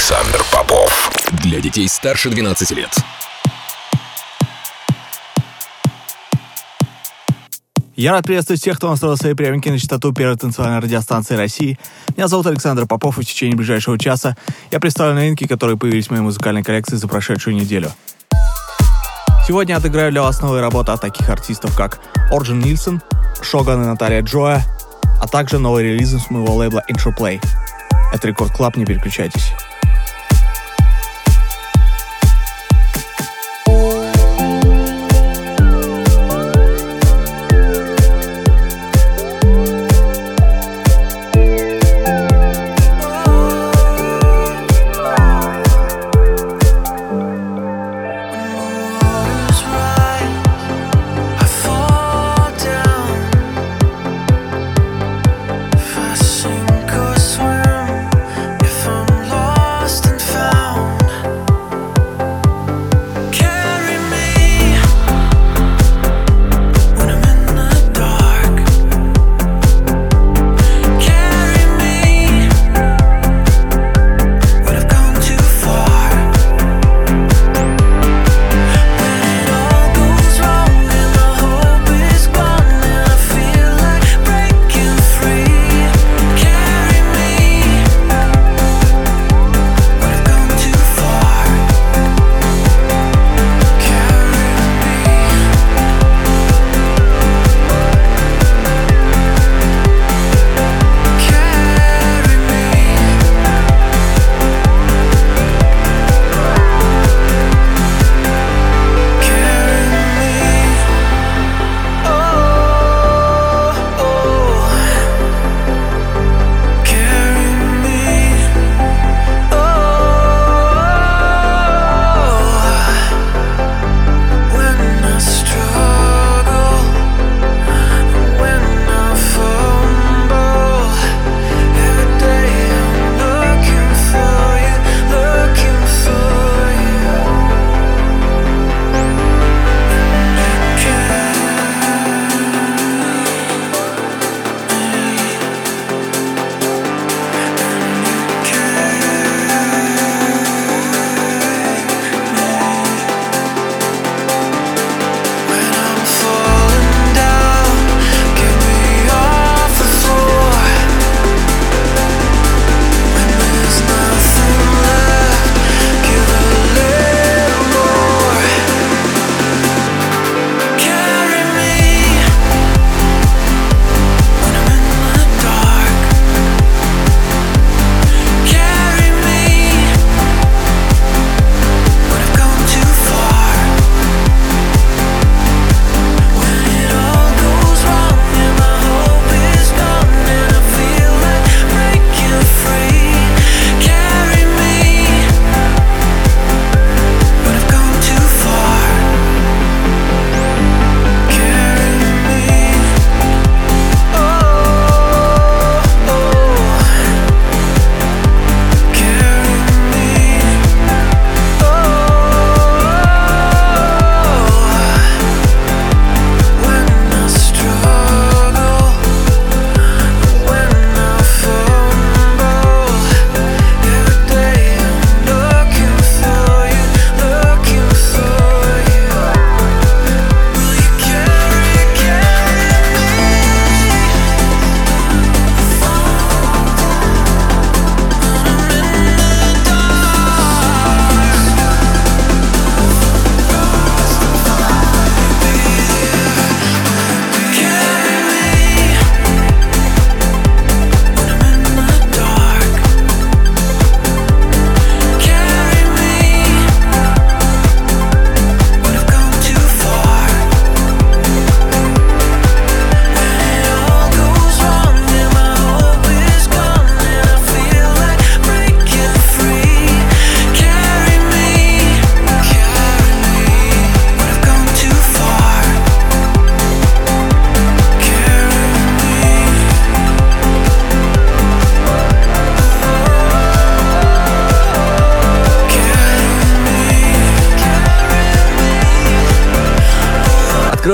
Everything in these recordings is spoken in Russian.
Александр Попов. Для детей старше 12 лет. Я рад приветствовать всех, кто настроил свои приемники на частоту первой танцевальной радиостанции России. Меня зовут Александр Попов, и в течение ближайшего часа я представлю новинки, которые появились в моей музыкальной коллекции за прошедшую неделю. Сегодня отыграю для вас новые работы от таких артистов, как Орджин Нильсон, Шоган и Наталья Джоя, а также новые релизы с моего лейбла Interplay. Это Record Club, не переключайтесь.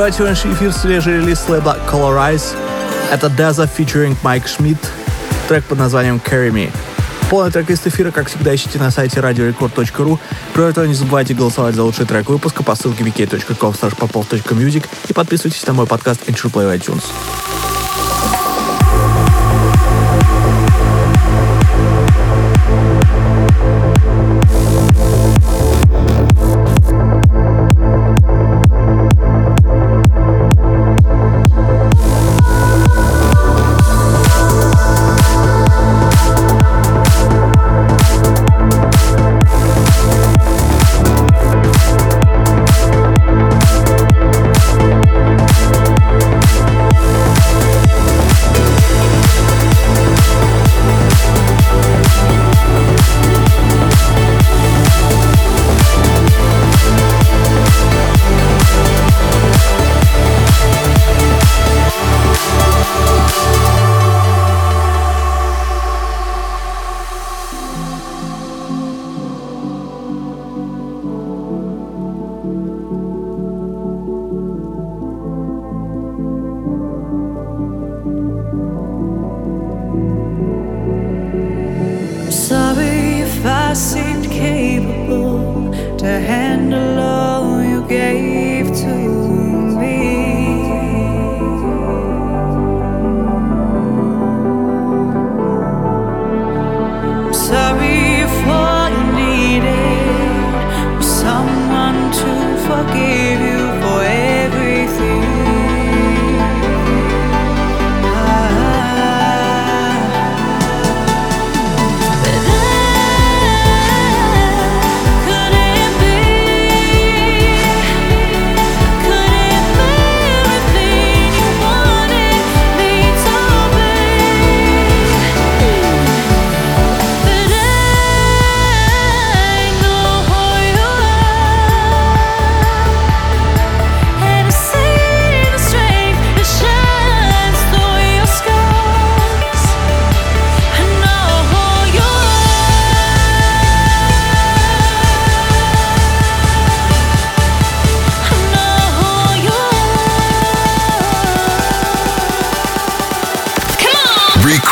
Открывает сегодняшний эфир свежий релиз лейбла Colorize. Это Daza featuring Mike Schmidt. Трек под названием Carry Me. Полный трек из эфира, как всегда, ищите на сайте radiorecord.ru. Кроме того, не забывайте голосовать за лучший трек выпуска по ссылке wiki.com popov.music и подписывайтесь на мой подкаст Intro Play iTunes.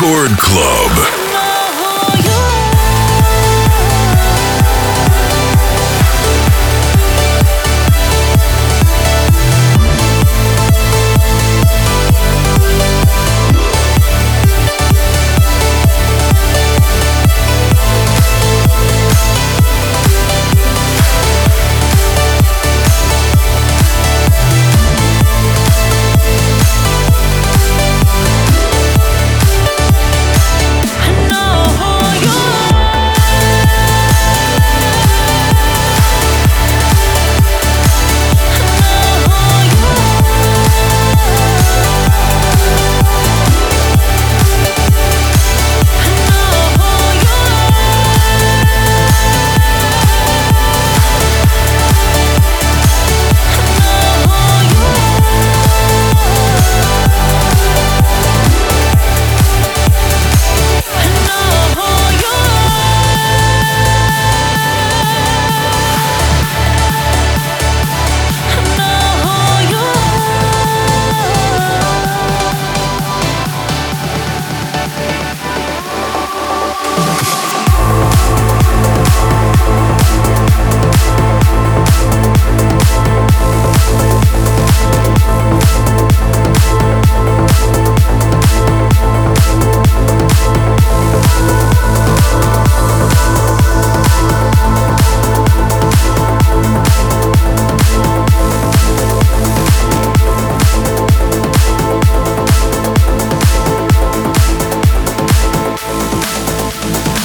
Record Club.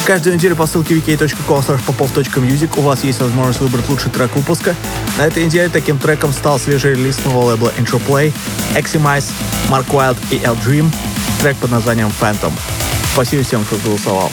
Каждую неделю по ссылке wiki.com popov.music у вас есть возможность выбрать лучший трек выпуска. На этой неделе таким треком стал свежий релиз нового лейбла Intro Play, Eximize, Mark Wild и L Dream, трек под названием Phantom. Спасибо всем, кто голосовал.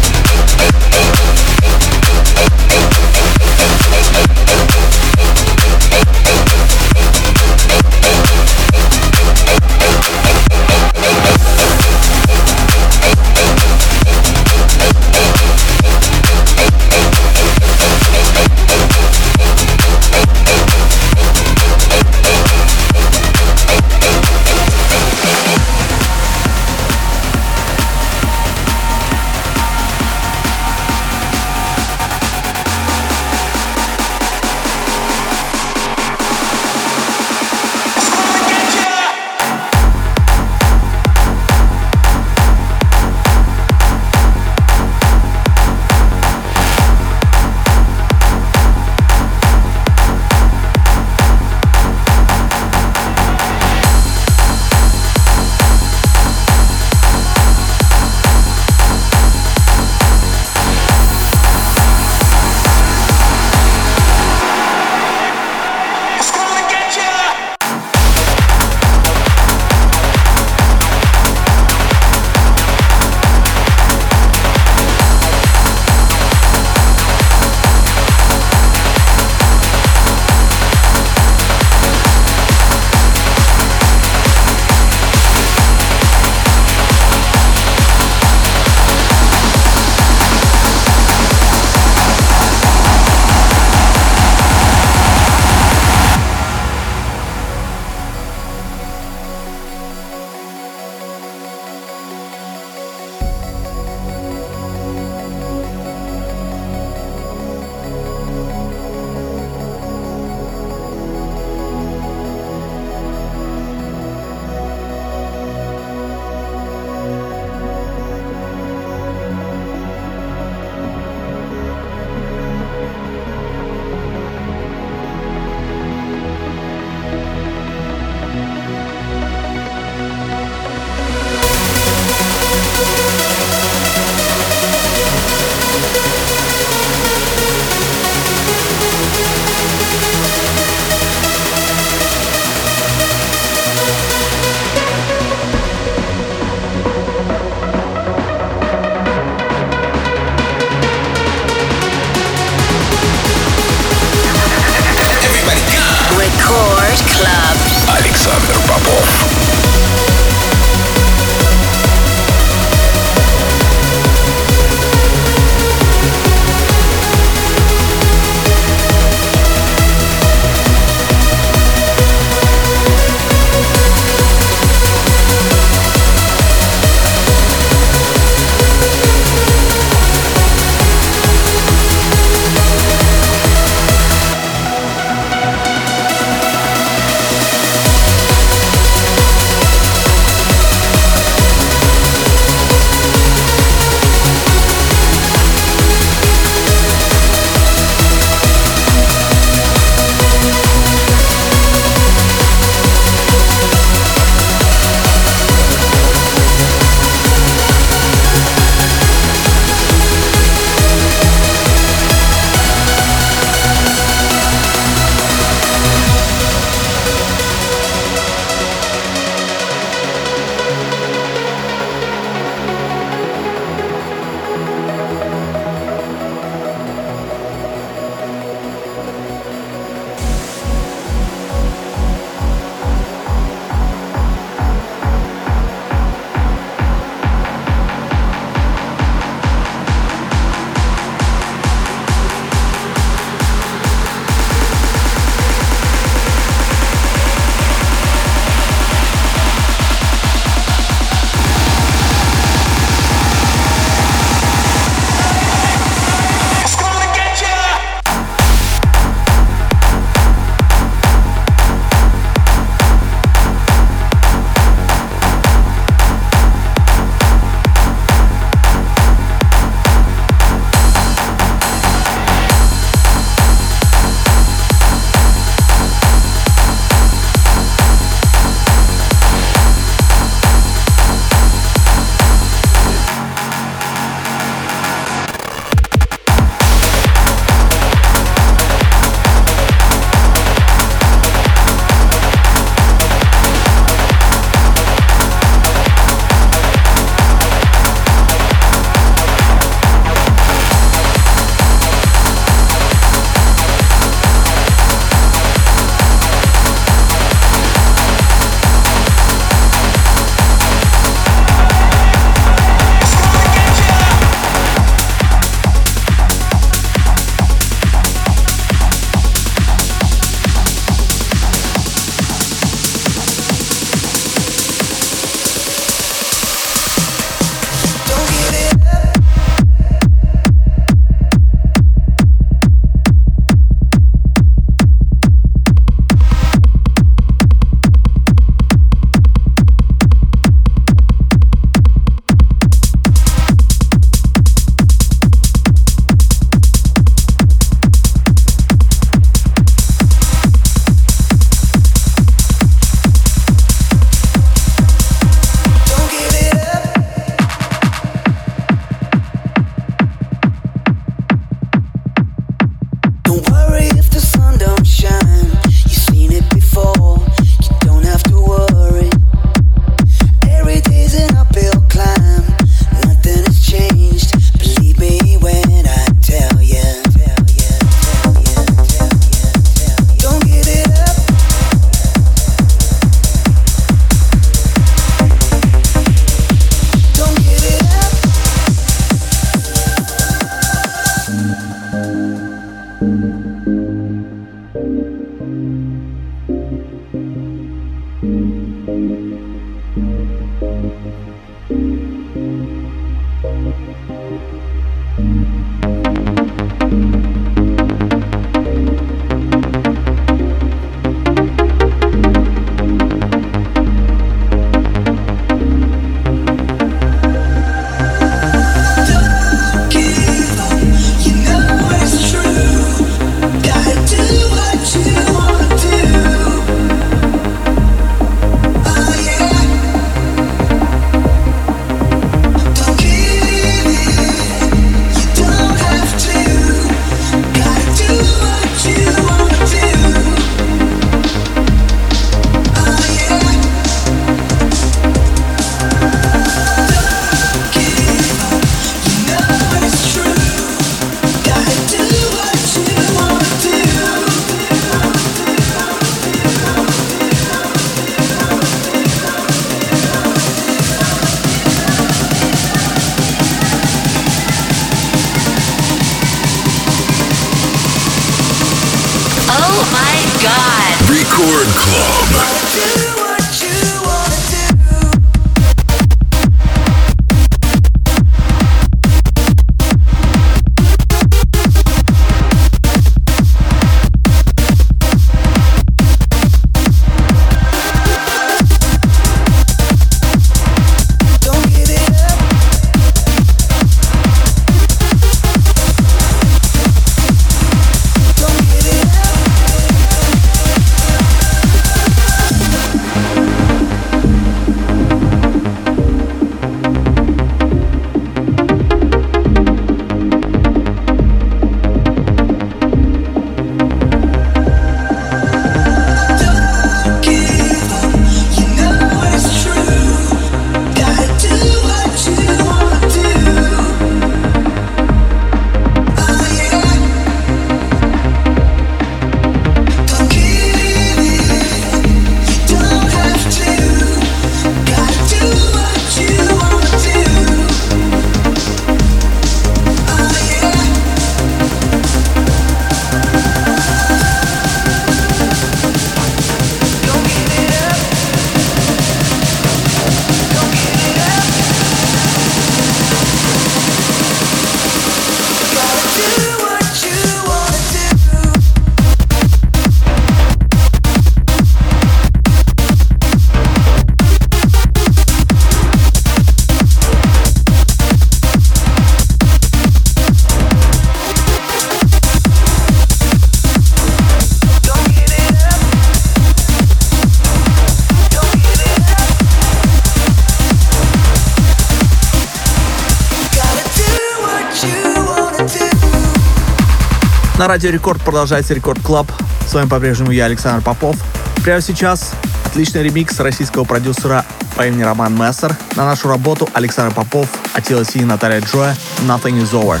Радио Рекорд продолжается Record Club. С вами по-прежнему я, Александр Попов. Прямо сейчас отличный ремикс российского продюсера по имени Roman Messer на нашу работу Александр Попов, Attila Syah и Natalie Gioia «Nothing Is Over».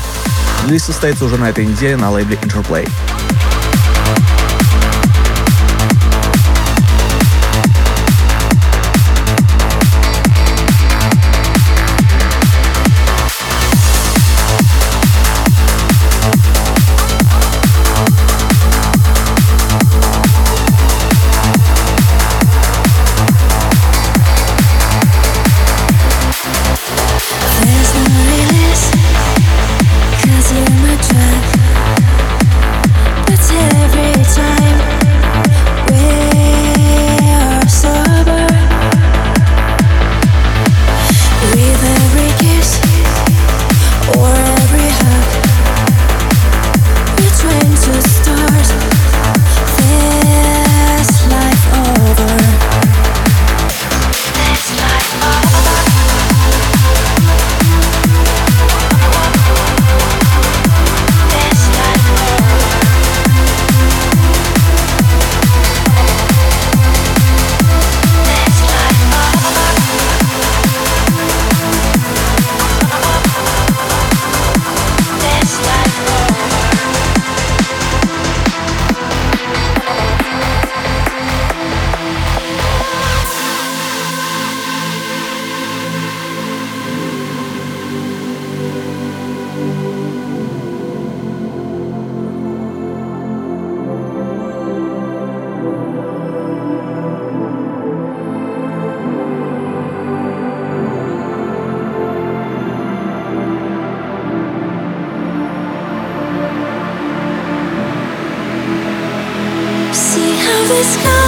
Релиз состоится уже на этой неделе на лейбле Interplay. sky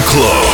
Club.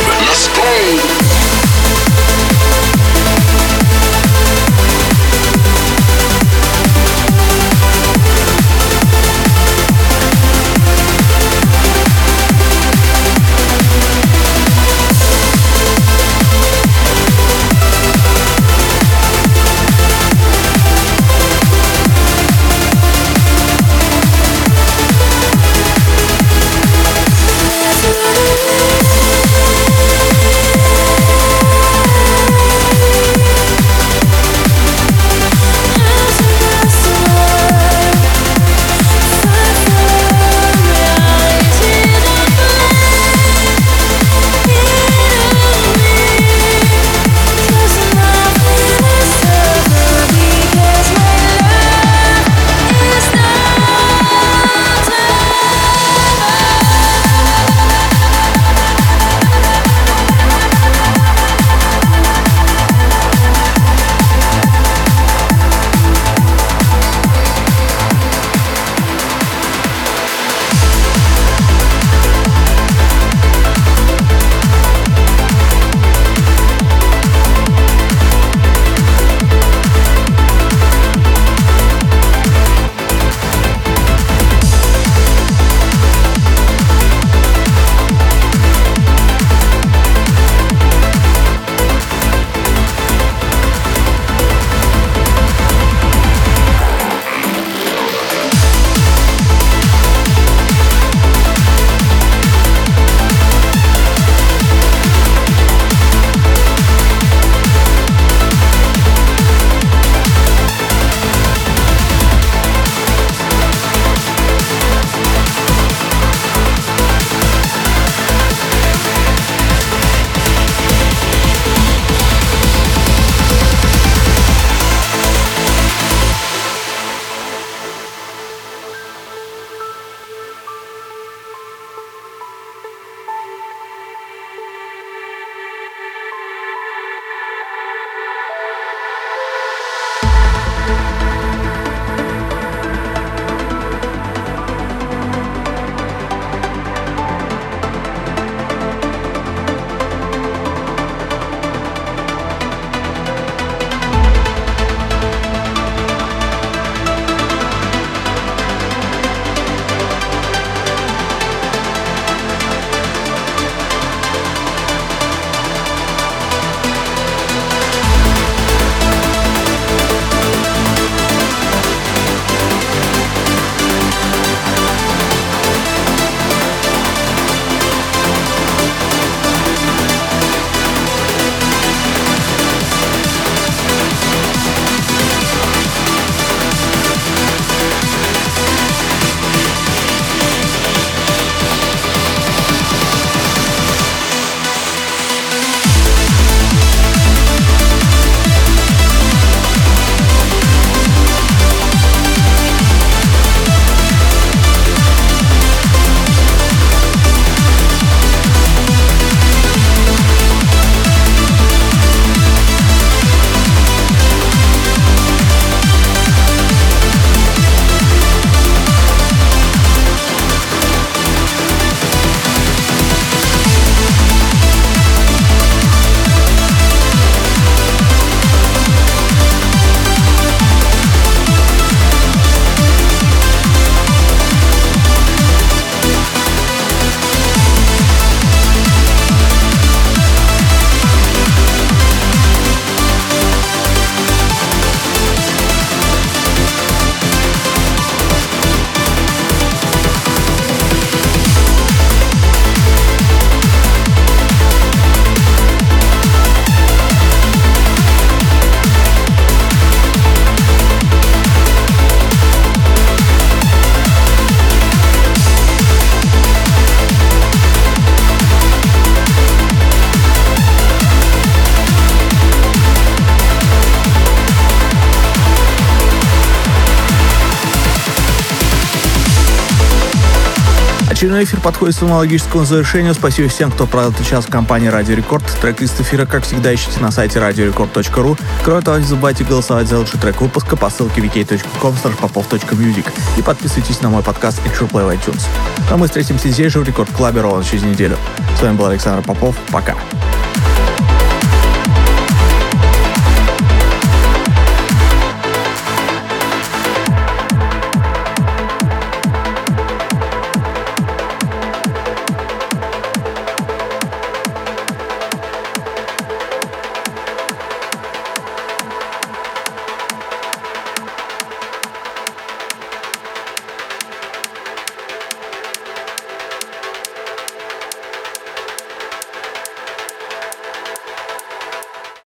Очередной эфир подходит к своему завершению. Спасибо всем, кто провел этот час в компании Радио Рекорд. Трек-лист эфира, как всегда, ищите на сайте radiorecord.ru. Кроме того, не забывайте голосовать за лучший трек выпуска по ссылке vk.com popov.music и подписывайтесь на мой подкаст Extra Play в iTunes. А мы встретимся здесь же в Рекорд Клабе ровно через неделю. С вами был Александр Попов. Пока.